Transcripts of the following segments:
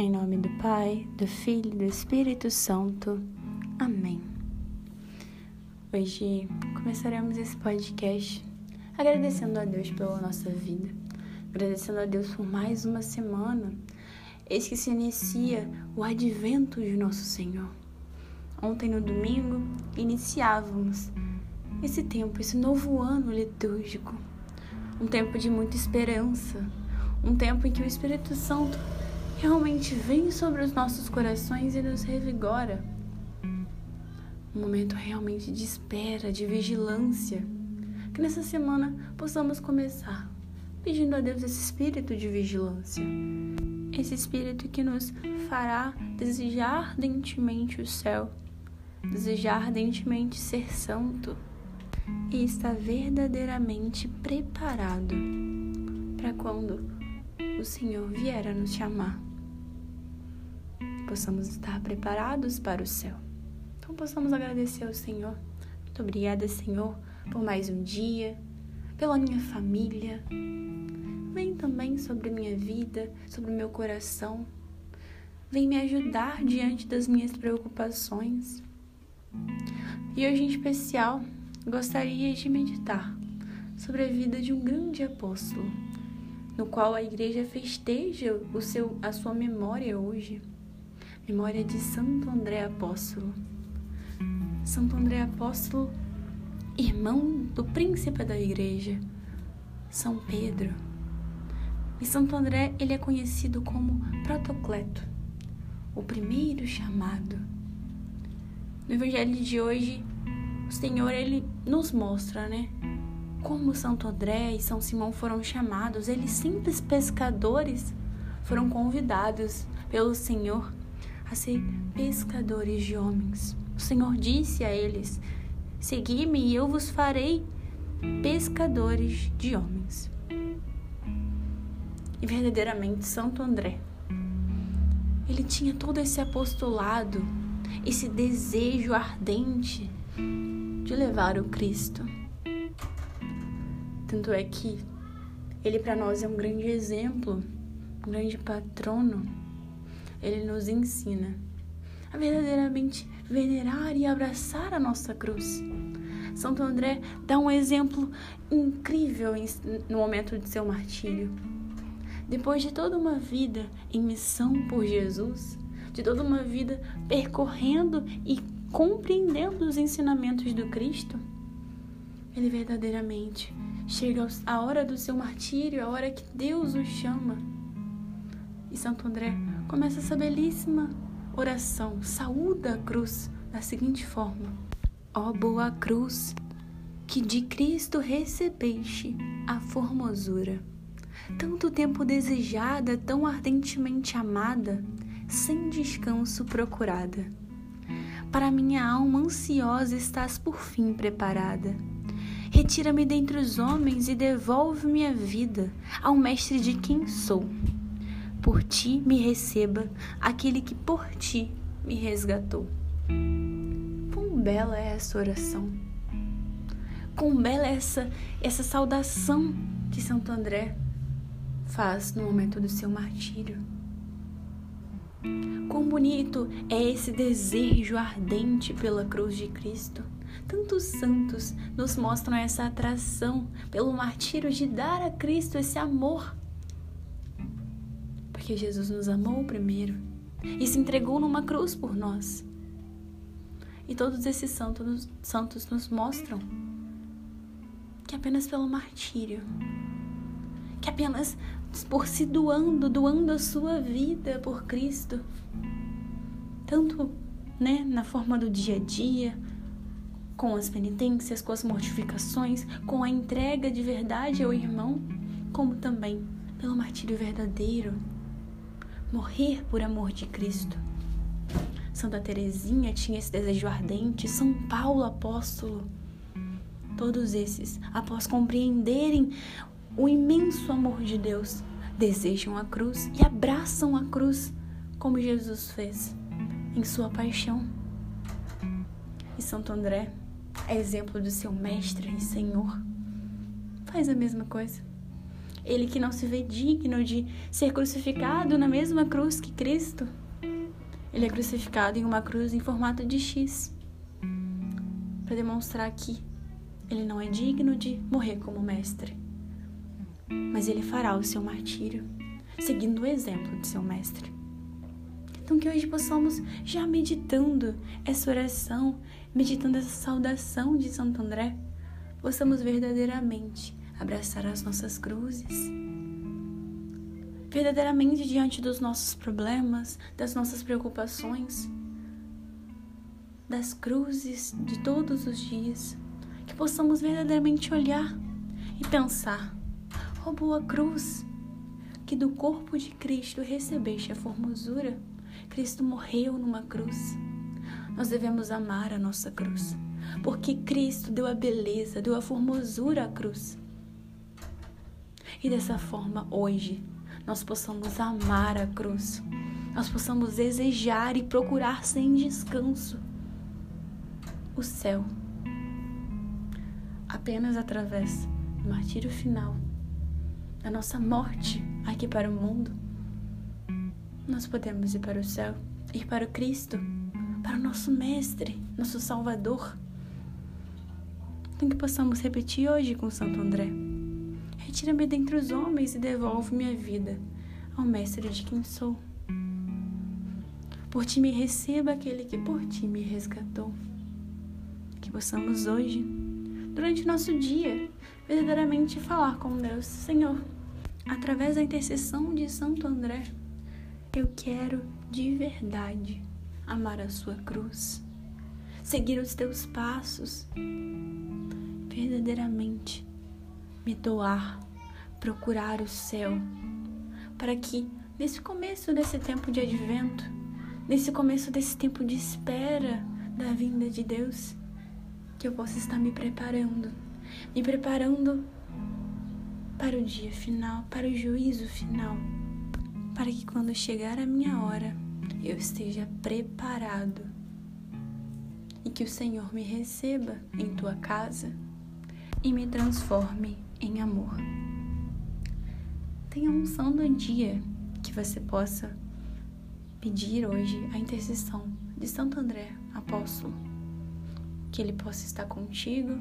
Em nome do Pai, do Filho e do Espírito Santo. Amém. Hoje começaremos esse podcast agradecendo a Deus pela nossa vida, agradecendo a Deus por mais uma semana. Eis que se inicia o advento de nosso Senhor. Ontem, no domingo, iniciávamos esse tempo, esse novo ano litúrgico. Um tempo de muita esperança, um tempo em que o Espírito Santo realmente vem sobre os nossos corações e nos revigora. Um momento realmente de espera, de vigilância. Que nessa semana possamos começar pedindo a Deus esse espírito de vigilância. Esse espírito que nos fará desejar ardentemente o céu, desejar ardentemente ser santo e estar verdadeiramente preparado para quando o Senhor vier a nos chamar possamos estar preparados para o céu. Então possamos agradecer ao Senhor. Muito obrigada, Senhor, por mais um dia, pela minha família. Vem também sobre minha vida, sobre o meu coração. Vem me ajudar diante das minhas preocupações. E hoje em especial, gostaria de meditar sobre a vida de um grande apóstolo, no qual a igreja festeja o seu, a sua memória hoje. Memória de Santo André Apóstolo. Santo André Apóstolo, irmão do príncipe da igreja, São Pedro. E Santo André, ele é conhecido como Protocleto, o primeiro chamado. No evangelho de hoje, o Senhor ele nos mostra, né, como Santo André e São Simão foram chamados, eles simples pescadores foram convidados pelo Senhor a ser pescadores de homens. O Senhor disse a eles: Segui-me e eu vos farei pescadores de homens. E verdadeiramente, Santo André, ele tinha todo esse apostolado, esse desejo ardente de levar o Cristo. Tanto é que ele para nós é um grande exemplo, um grande patrono ele nos ensina a verdadeiramente venerar e abraçar a nossa cruz. Santo André dá um exemplo incrível no momento de seu martírio. Depois de toda uma vida em missão por Jesus, de toda uma vida percorrendo e compreendendo os ensinamentos do Cristo, ele verdadeiramente chega à hora do seu martírio, a hora que Deus o chama. E Santo André começa essa belíssima oração, saúda a cruz da seguinte forma: Ó oh, boa cruz, que de Cristo recebeste a formosura, tanto tempo desejada, tão ardentemente amada, sem descanso procurada. Para minha alma ansiosa estás por fim preparada. Retira-me dentre os homens e devolve-me a vida ao Mestre de quem sou por ti me receba aquele que por ti me resgatou. Quão bela é essa oração! Quão bela é essa, essa saudação que Santo André faz no momento do seu martírio. Quão bonito é esse desejo ardente pela cruz de Cristo. Tantos santos nos mostram essa atração pelo martírio de dar a Cristo esse amor porque Jesus nos amou primeiro e se entregou numa cruz por nós. E todos esses santos, santos nos mostram que apenas pelo martírio, que apenas por se doando, doando a sua vida por Cristo, tanto né, na forma do dia a dia, com as penitências, com as mortificações, com a entrega de verdade ao irmão, como também pelo martírio verdadeiro morrer por amor de Cristo. Santa Teresinha tinha esse desejo ardente, São Paulo apóstolo. Todos esses, após compreenderem o imenso amor de Deus, desejam a cruz e abraçam a cruz, como Jesus fez em sua paixão. E Santo André é exemplo do seu mestre e Senhor. Faz a mesma coisa. Ele que não se vê digno de ser crucificado na mesma cruz que Cristo. Ele é crucificado em uma cruz em formato de X para demonstrar que ele não é digno de morrer como mestre. Mas ele fará o seu martírio, seguindo o exemplo de seu mestre. Então, que hoje possamos, já meditando essa oração, meditando essa saudação de Santo André, possamos verdadeiramente abraçar as nossas cruzes, verdadeiramente diante dos nossos problemas, das nossas preocupações, das cruzes de todos os dias, que possamos verdadeiramente olhar e pensar: ó oh, boa cruz, que do corpo de Cristo recebeste a formosura Cristo morreu numa cruz. Nós devemos amar a nossa cruz, porque Cristo deu a beleza, deu a formosura à cruz. E dessa forma, hoje, nós possamos amar a cruz, nós possamos desejar e procurar sem descanso o céu. Apenas através do martírio final, da nossa morte aqui para o mundo nós podemos ir para o céu, ir para o Cristo, para o nosso Mestre, nosso Salvador. Então que possamos repetir hoje com Santo André. Retira-me dentre os homens e devolve minha vida ao Mestre de quem sou. Por ti me receba aquele que por ti me resgatou. Que possamos hoje, durante o nosso dia, verdadeiramente falar com Deus, Senhor, através da intercessão de Santo André eu quero de verdade amar a sua cruz, seguir os teus passos, verdadeiramente me doar, procurar o céu, para que nesse começo desse tempo de advento, nesse começo desse tempo de espera da vinda de Deus, que eu possa estar me preparando, me preparando para o dia final, para o juízo final para que quando chegar a minha hora eu esteja preparado e que o Senhor me receba em tua casa e me transforme em amor. Tenha um santo dia que você possa pedir hoje a intercessão de Santo André, apóstolo, que ele possa estar contigo,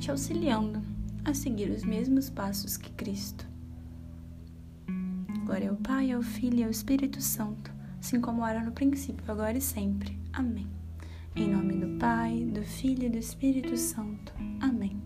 te auxiliando a seguir os mesmos passos que Cristo. Glória ao Pai, ao Filho e ao Espírito Santo, assim como era no princípio, agora e sempre. Amém. Em nome do Pai, do Filho e do Espírito Santo. Amém.